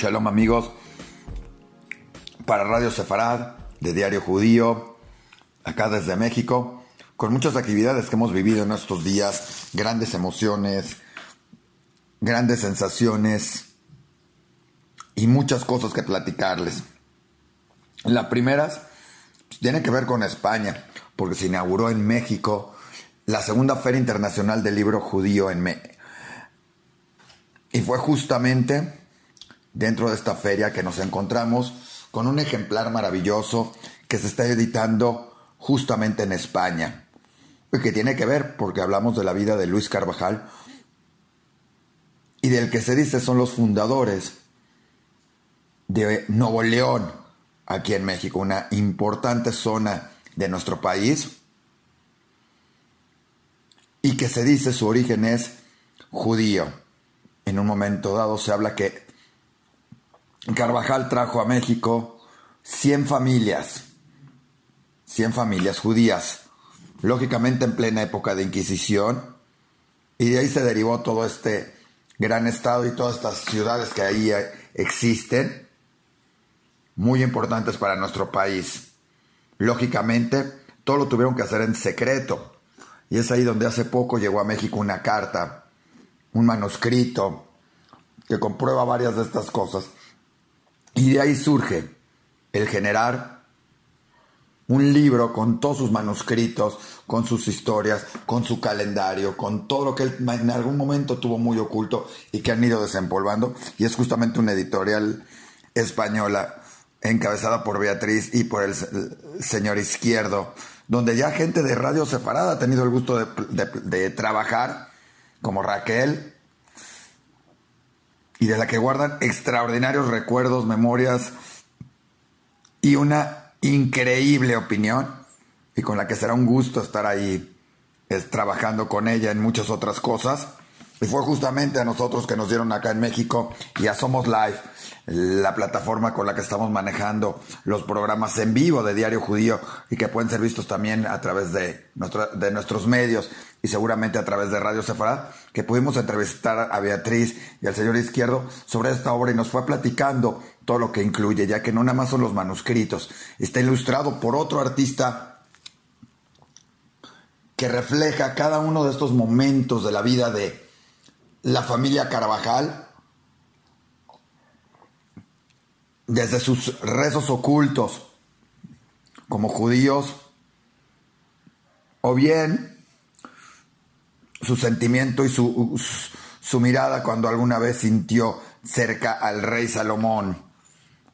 Shalom amigos, para Radio Sefarad, de Diario Judío, acá desde México, con muchas actividades que hemos vivido en estos días, grandes emociones, grandes sensaciones y muchas cosas que platicarles. La primera pues, tiene que ver con España, porque se inauguró en México la segunda Feria Internacional del Libro Judío en México. Y fue justamente dentro de esta feria que nos encontramos con un ejemplar maravilloso que se está editando justamente en España. Y que tiene que ver porque hablamos de la vida de Luis Carvajal y del que se dice son los fundadores de Nuevo León, aquí en México, una importante zona de nuestro país, y que se dice su origen es judío. En un momento dado se habla que Carvajal trajo a México 100 familias, 100 familias judías, lógicamente en plena época de Inquisición, y de ahí se derivó todo este gran estado y todas estas ciudades que ahí existen, muy importantes para nuestro país. Lógicamente, todo lo tuvieron que hacer en secreto, y es ahí donde hace poco llegó a México una carta, un manuscrito, que comprueba varias de estas cosas y de ahí surge el generar un libro con todos sus manuscritos, con sus historias, con su calendario, con todo lo que él en algún momento tuvo muy oculto y que han ido desempolvando. Y es justamente una editorial española encabezada por Beatriz y por el, señor Izquierdo, donde ya gente de Radio Separada ha tenido el gusto de trabajar, como Raquel, y de la que guardan extraordinarios recuerdos, memorias y una increíble opinión y con la que será un gusto estar ahí trabajando con ella en muchas otras cosas. Y fue justamente a nosotros que nos dieron acá en México y a Somos Live, la plataforma con la que estamos manejando los programas en vivo de Diario Judío y que pueden ser vistos también a través de, de nuestros medios y seguramente a través de Radio Sefarad, que pudimos entrevistar a Beatriz y al señor Izquierdo sobre esta obra y nos fue platicando todo lo que incluye, ya que no nada más son los manuscritos, está ilustrado por otro artista que refleja cada uno de estos momentos de la vida de la familia Carvajal, desde sus rezos ocultos como judíos, o bien su sentimiento y su, su mirada cuando alguna vez sintió cerca al rey Salomón.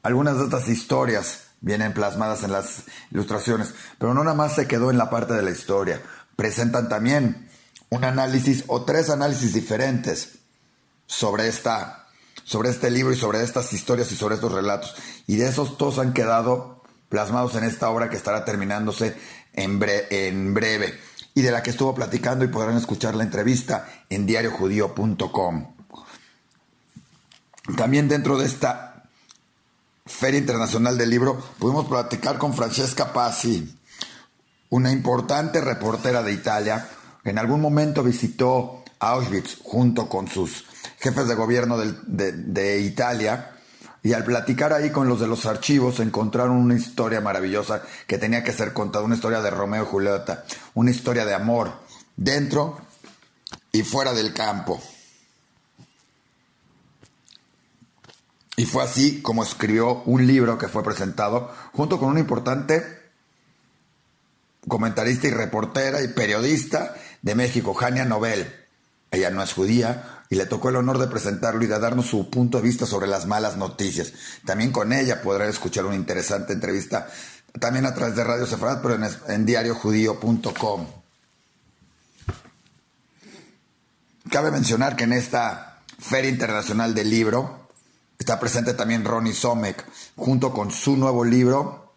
Algunas de estas historias vienen plasmadas en las ilustraciones, pero no nada más se quedó en la parte de la historia. Presentan también un análisis o tres análisis diferentes sobre esta sobre este libro y sobre estas historias y sobre estos relatos. Y de esos todos han quedado plasmados en esta obra que estará terminándose en, en breve y de la que estuvo platicando y podrán escuchar la entrevista en diariojudío.com. También dentro de esta Feria Internacional del Libro pudimos platicar con Francesca Pazzi, una importante reportera de Italia, en algún momento visitó Auschwitz junto con sus jefes de gobierno de, Italia. Y al platicar ahí con los de los archivos encontraron una historia maravillosa que tenía que ser contada, una historia de Romeo y Julieta, una historia de amor dentro y fuera del campo. Y fue así como escribió un libro que fue presentado junto con un importante comentarista y reportera y periodista de México, Jania Nobel. Ella no es judía y le tocó el honor de presentarlo y de darnos su punto de vista sobre las malas noticias. También con ella podrá escuchar una interesante entrevista, también a través de Radio Sefarad, pero en, en diariojudío.com. Cabe mencionar que en esta Feria Internacional del Libro está presente también Ronnie Somek, junto con su nuevo libro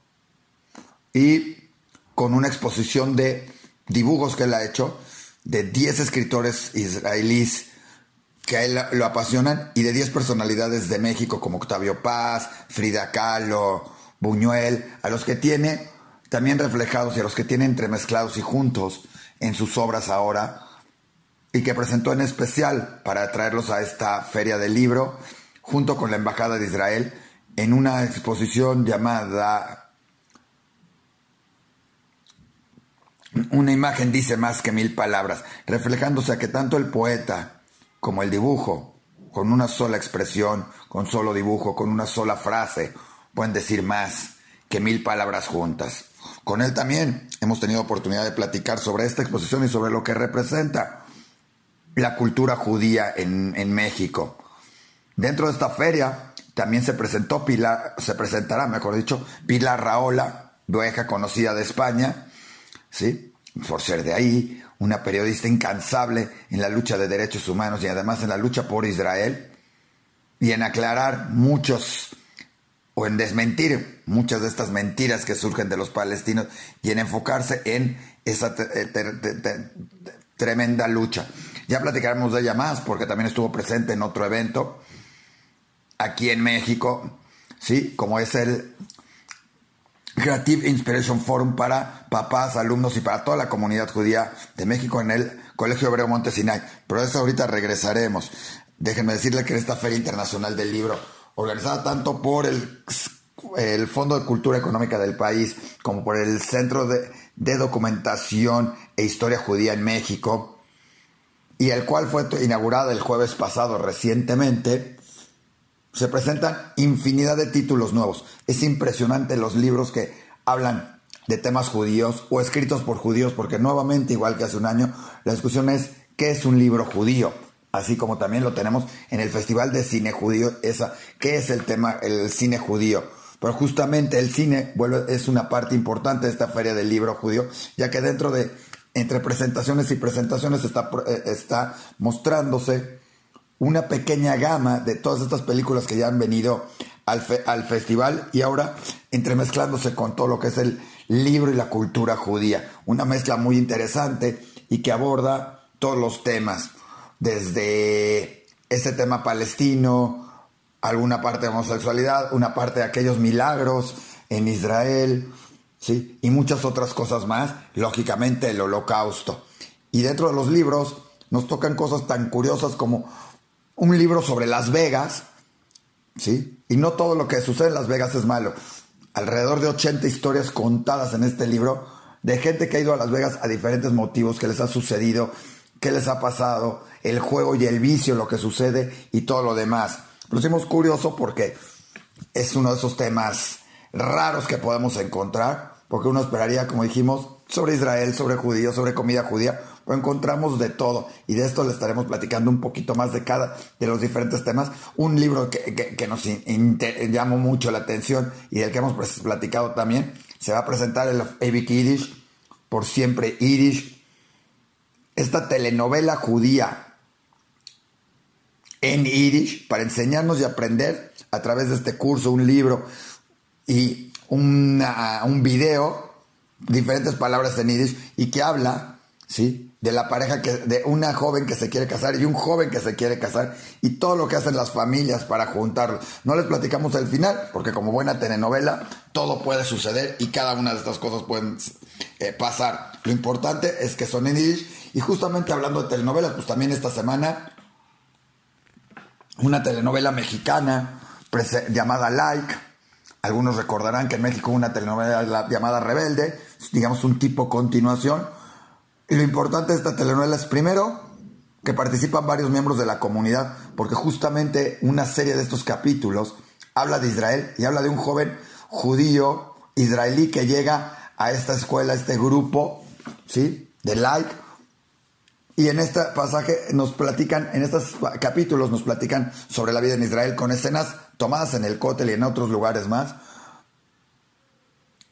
y con una exposición de dibujos que él ha hecho de 10 escritores israelíes que a él lo apasionan y de 10 personalidades de México como Octavio Paz, Frida Kahlo, Buñuel, a los que tiene también reflejados y a los que tiene entremezclados y juntos en sus obras ahora y que presentó en especial para traerlos a esta feria del libro junto con la Embajada de Israel, en una exposición llamada Una imagen dice más que mil palabras, reflejándose a que tanto el poeta como el dibujo, con una sola expresión, con solo dibujo, con una sola frase, pueden decir más que mil palabras juntas. Con él también hemos tenido oportunidad de platicar sobre esta exposición y sobre lo que representa la cultura judía en, México. Dentro de esta feria también se presentó Pilar, se presentará, mejor dicho, Pilar Raola, dueja conocida de España, ¿sí? Por ser de ahí, una periodista incansable en la lucha de derechos humanos y además en la lucha por Israel y en aclarar muchos o en desmentir muchas de estas mentiras que surgen de los palestinos y en enfocarse en esa tremenda lucha. Ya platicaremos de ella más porque también estuvo presente en otro evento aquí en México, ¿sí? Como es el Creative Inspiration Forum para papás, alumnos y para toda la comunidad judía de México en el Colegio Hebreo Montesinay. Pero eso ahorita regresaremos. Déjenme decirle que en esta Feria Internacional del Libro, organizada tanto por el, Fondo de Cultura Económica del país como por el Centro de, de Documentación e Historia Judía en México, y el cual fue inaugurada el jueves pasado recientemente, se presentan infinidad de títulos nuevos. Es impresionante los libros que hablan de temas judíos o escritos por judíos, porque nuevamente, igual que hace un año, la discusión es qué es un libro judío, así como también lo tenemos en el Festival de Cine Judío, esa, qué es el tema, el cine judío. Pero justamente el cine vuelve, es una parte importante de esta feria del libro judío, ya que dentro de, entre presentaciones y presentaciones está, eh, está mostrándose una pequeña gama de todas estas películas que ya han venido al, al festival y ahora entremezclándose con todo lo que es el libro y la cultura judía. Una mezcla muy interesante y que aborda todos los temas, desde ese tema palestino, alguna parte de homosexualidad, una parte de aquellos milagros en Israel, ¿sí? y muchas otras cosas más, lógicamente el holocausto. Y dentro de los libros nos tocan cosas tan curiosas como un libro sobre Las Vegas, ¿sí? Y no todo lo que sucede en Las Vegas es malo. Alrededor de 80 historias contadas en este libro de gente que ha ido a Las Vegas a diferentes motivos, que les ha sucedido, qué les ha pasado, el juego y el vicio, lo que sucede y todo lo demás. Lo hicimos curioso porque es uno de esos temas raros que podemos encontrar, porque uno esperaría, como dijimos, sobre Israel, sobre judíos, sobre comida judía, encontramos de todo y de esto le estaremos platicando un poquito más de cada de los diferentes temas. Un libro que, nos llamó mucho la atención y del que hemos platicado también, se va a presentar el Epic Yiddish, por siempre Yiddish, esta telenovela judía en Yiddish para enseñarnos y aprender a través de este curso, un libro y un video, diferentes palabras en Yiddish y que habla, ¿sí? de la pareja que, de una joven que se quiere casar y un joven que se quiere casar y todo lo que hacen las familias para juntarlos. No les platicamos el final, porque como buena telenovela, todo puede suceder y cada una de estas cosas pueden eh, pasar. Lo importante es que son en Yiddish y justamente hablando de telenovelas, pues también esta semana una telenovela mexicana llamada Like. Algunos recordarán que en México una telenovela llamada Rebelde, digamos un tipo continuación y lo importante de esta telenovela es, primero, que participan varios miembros de la comunidad, porque justamente una serie de estos capítulos habla de Israel y habla de un joven judío israelí que llega a esta escuela, a este grupo, ¿sí? De like. Y en este pasaje nos platican, en estos capítulos nos platican sobre la vida en Israel con escenas tomadas en el Cótel y en otros lugares más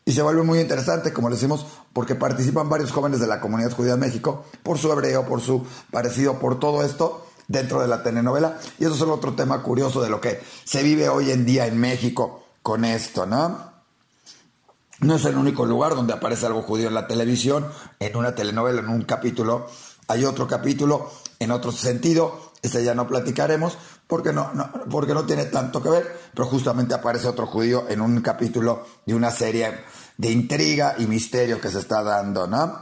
y se vuelve muy interesante, como decimos, porque participan varios jóvenes de la comunidad judía de México por su hebreo, por su parecido, por todo esto dentro de la telenovela. Y eso es otro tema curioso de lo que se vive hoy en día en México con esto, ¿no? No es el único lugar donde aparece algo judío en la televisión, en una telenovela, en un capítulo. Hay otro capítulo en otro sentido, ese ya no platicaremos, porque no, porque no tiene tanto que ver, pero justamente aparece otro judío en un capítulo de una serie de intriga y misterio que se está dando, ¿no?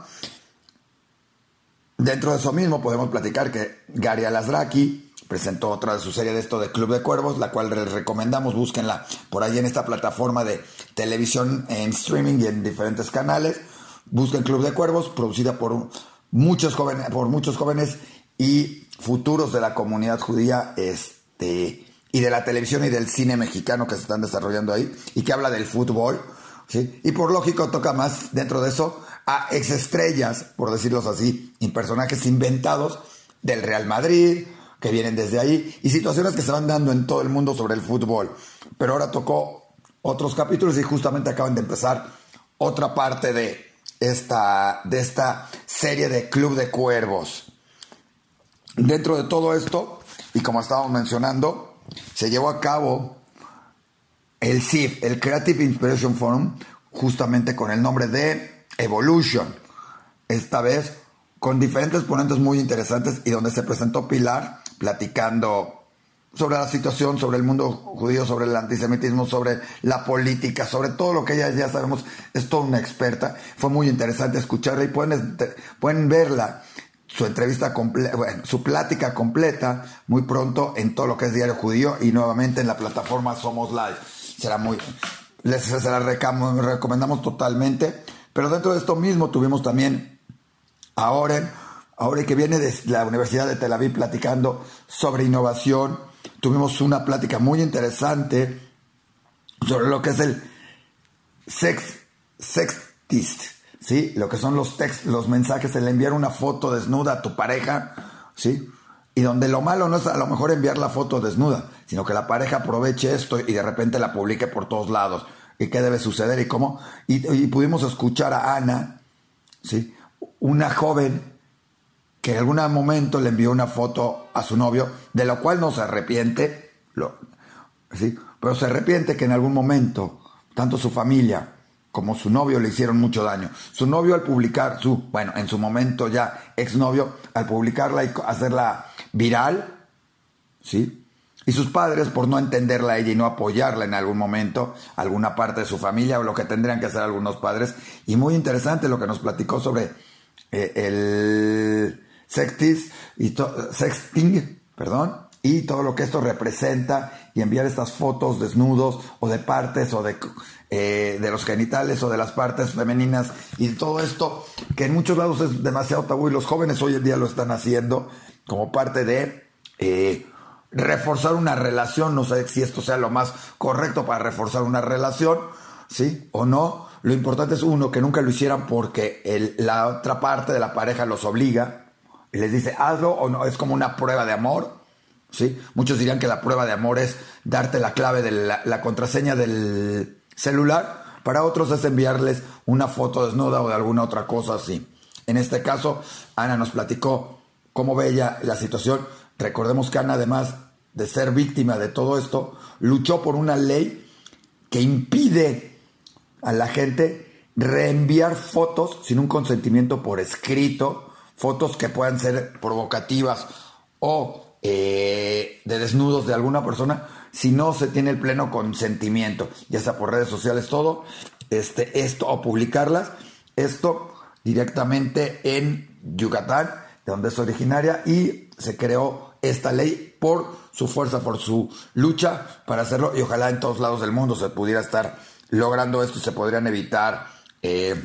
Dentro de eso mismo podemos platicar que Gary Alasraki presentó otra de su serie de esto de Club de Cuervos, la cual les recomendamos, búsquenla por ahí en esta plataforma de televisión en streaming y en diferentes canales. Busquen Club de Cuervos, producida por muchos jóvenes, por muchos jóvenes y futuros de la comunidad judía, este, y de la televisión y del cine mexicano que se están desarrollando ahí, y que habla del fútbol, ¿sí? Y por lógico toca más dentro de eso a exestrellas, por decirlos así, y personajes inventados del Real Madrid, que vienen desde ahí, y situaciones que se van dando en todo el mundo sobre el fútbol. Pero ahora tocó otros capítulos y justamente acaban de empezar otra parte de esta, de esta serie de Club de Cuervos. Dentro de todo esto, y como estábamos mencionando, se llevó a cabo el CIF, el Creative Inspiration Forum, justamente con el nombre de Evolution. Esta vez con diferentes ponentes muy interesantes y donde se presentó Pilar platicando sobre la situación, sobre el mundo judío, sobre el antisemitismo, sobre la política, sobre todo lo que ella ya sabemos, es toda una experta. Fue muy interesante escucharla y pueden, pueden verla, su entrevista completa, su plática completa muy pronto en todo lo que es Diario Judío y nuevamente en la plataforma Somos Live. Será muy, les se la recomendamos totalmente. Pero dentro de esto mismo tuvimos también a Oren, ahora que viene de la Universidad de Tel Aviv platicando sobre innovación. Tuvimos una plática muy interesante sobre lo que es el sex, sextist, ¿sí? Lo que son los textos, los mensajes, el enviar una foto desnuda a tu pareja, ¿sí? Y donde lo malo no es a lo mejor enviar la foto desnuda, sino que la pareja aproveche esto y de repente la publique por todos lados. ¿Y qué debe suceder y cómo? Y, pudimos escuchar a Ana, ¿sí? Una joven que en algún momento le envió una foto a su novio, de lo cual no se arrepiente, lo, ¿sí? pero se arrepiente que en algún momento tanto su familia como su novio le hicieron mucho daño. Su novio al publicar, su, bueno, en su momento ya exnovio, al publicarla y hacerla viral, ¿sí? Y sus padres, por no entenderla a ella y no apoyarla en algún momento, alguna parte de su familia o lo que tendrían que hacer algunos padres. Y muy interesante lo que nos platicó sobre eh, el sextis y sexting, perdón, y todo lo que esto representa y enviar estas fotos desnudos o de partes o de, eh, de los genitales o de las partes femeninas y todo esto que en muchos lados es demasiado tabú y los jóvenes hoy en día lo están haciendo como parte de eh, reforzar una relación, no sé si esto sea lo más correcto para reforzar una relación, ¿sí? O no. Lo importante es uno, que nunca lo hicieran porque la otra parte de la pareja los obliga, y les dice, hazlo o no, es como una prueba de amor. ¿Sí? Muchos dirían que la prueba de amor es darte la clave de la, contraseña del celular. Para otros es enviarles una foto desnuda o de alguna otra cosa así. En este caso, Ana nos platicó cómo ve ella la situación. Recordemos que Ana, además de ser víctima de todo esto, luchó por una ley que impide a la gente reenviar fotos sin un consentimiento por escrito fotos que puedan ser provocativas o eh, de desnudos de alguna persona si no se tiene el pleno consentimiento, ya sea por redes sociales, todo, este, esto, o publicarlas, esto directamente en Yucatán, de donde es originaria, y se creó esta ley por su fuerza, por su lucha para hacerlo, y ojalá en todos lados del mundo se pudiera estar logrando esto, se podrían evitar eh,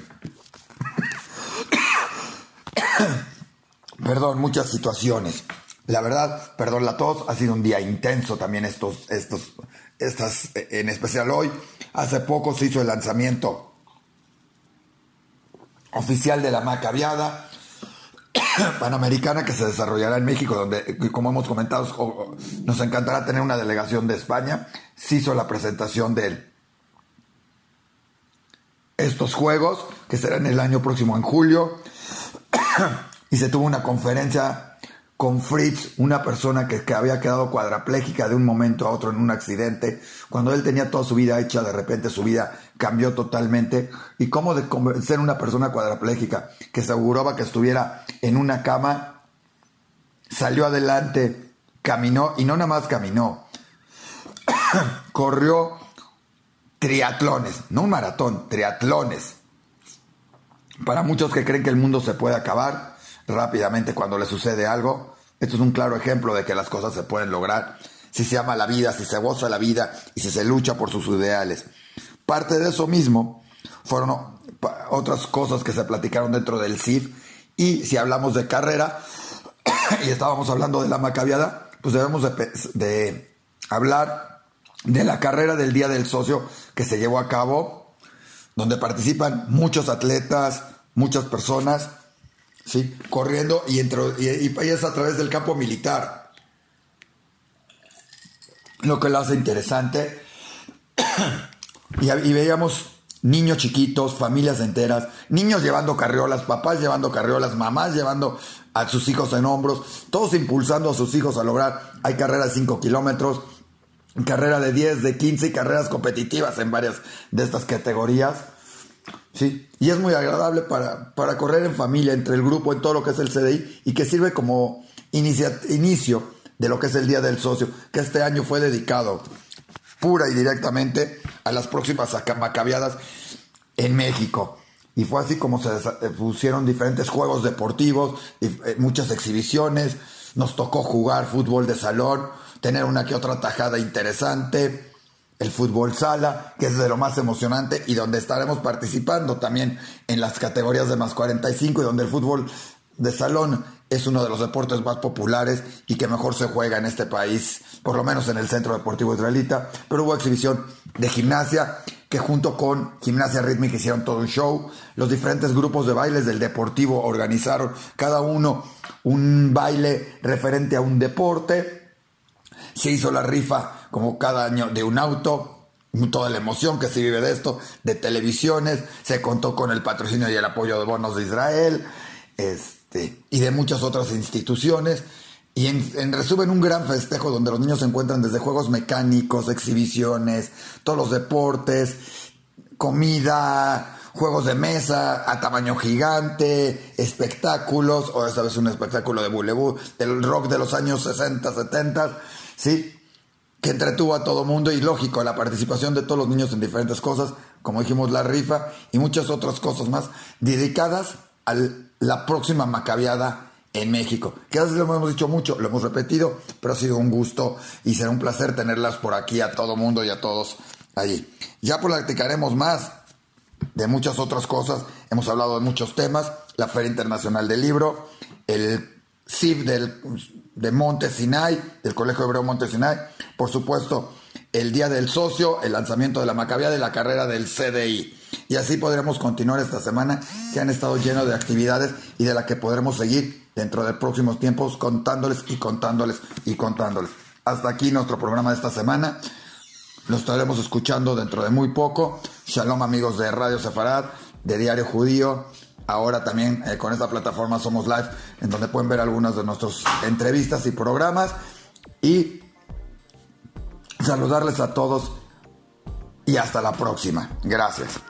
perdón, muchas situaciones. La verdad, perdón a todos, ha sido un día intenso también estos, estos, estas, en especial hoy. Hace poco se hizo el lanzamiento oficial de la Macabiada Panamericana que se desarrollará en México, donde, como hemos comentado, nos encantará tener una delegación de España. Se hizo la presentación de estos juegos, que serán el año próximo en julio. y se tuvo una conferencia con Fritz, una persona que, había quedado cuadraplégica de un momento a otro en un accidente, cuando él tenía toda su vida hecha, de repente su vida cambió totalmente, y cómo de ser una persona cuadraplégica que se aseguraba que estuviera en una cama, salió adelante, caminó, y no nada más caminó, corrió triatlones, no un maratón, triatlones. Para muchos que creen que el mundo se puede acabar, rápidamente cuando le sucede algo, Esto es un claro ejemplo de que las cosas se pueden lograr. Si se ama la vida, si se goza la vida y si se lucha por sus ideales. Parte de eso mismo fueron otras cosas que se platicaron dentro del CIF y si hablamos de carrera y estábamos hablando de la macabiada, pues debemos de, hablar de la carrera del Día del Socio que se llevó a cabo, donde participan muchos atletas, muchas personas, ¿sí? corriendo y, entre, y, es a través del campo militar. Lo que lo hace interesante. y, veíamos niños chiquitos, familias enteras, niños llevando carriolas, papás llevando carriolas, mamás llevando a sus hijos en hombros, todos impulsando a sus hijos a lograr. Hay carreras de 5 kilómetros, carrera de 10, de 15 y carreras competitivas en varias de estas categorías. Sí, y es muy agradable para, para correr en familia, entre el grupo, en todo lo que es el CDI y que sirve como inicio de lo que es el Día del Socio, que este año fue dedicado pura y directamente a las próximas macabiadas en México. Y fue así como se eh, pusieron diferentes juegos deportivos, eh, muchas exhibiciones. Nos tocó jugar fútbol de salón, tener una que otra tajada interesante, el fútbol sala, que es de lo más emocionante y donde estaremos participando también en las categorías de más 45 y donde el fútbol de salón es uno de los deportes más populares y que mejor se juega en este país, por lo menos en el Centro Deportivo Israelita. Pero hubo exhibición de gimnasia que junto con Gimnasia Rítmica hicieron todo un show. Los diferentes grupos de bailes del Deportivo organizaron cada uno un baile referente a un deporte. Se hizo la rifa como cada año de un auto, toda la emoción que se vive de esto, de televisiones, se contó con el patrocinio y el apoyo de Bonos de Israel. Este, y de muchas otras instituciones. Y en, resumen, un gran festejo donde los niños se encuentran desde juegos mecánicos, exhibiciones, todos los deportes, comida, juegos de mesa a tamaño gigante, espectáculos, o esta vez un espectáculo de Boulevard, del rock de los años 60, 70, ¿sí? Que entretuvo a todo mundo y lógico, la participación de todos los niños en diferentes cosas, como dijimos, la rifa y muchas otras cosas más dedicadas a la próxima macabiada en México. Que a lo hemos dicho mucho, lo hemos repetido, pero ha sido un gusto y será un placer tenerlas por aquí a todo mundo y a todos allí. Ya platicaremos más de muchas otras cosas. Hemos hablado de muchos temas. La Feria Internacional del Libro, el CIF del, de Monte Sinai, del Colegio Hebreo Monte Sinai. Por supuesto, el Día del Socio, el lanzamiento de la Macabiada de la carrera del CDI. Y así podremos continuar esta semana que han estado llenos de actividades y de la que podremos seguir dentro de próximos tiempos contándoles y contándoles y contándoles. Hasta aquí nuestro programa de esta semana. Lo estaremos escuchando dentro de muy poco. Shalom amigos de Radio Sefarad, de Diario Judío. Ahora también eh, con esta plataforma Somos Live, en donde pueden ver algunas de nuestras entrevistas y programas. Y saludarles a todos y hasta la próxima. Gracias.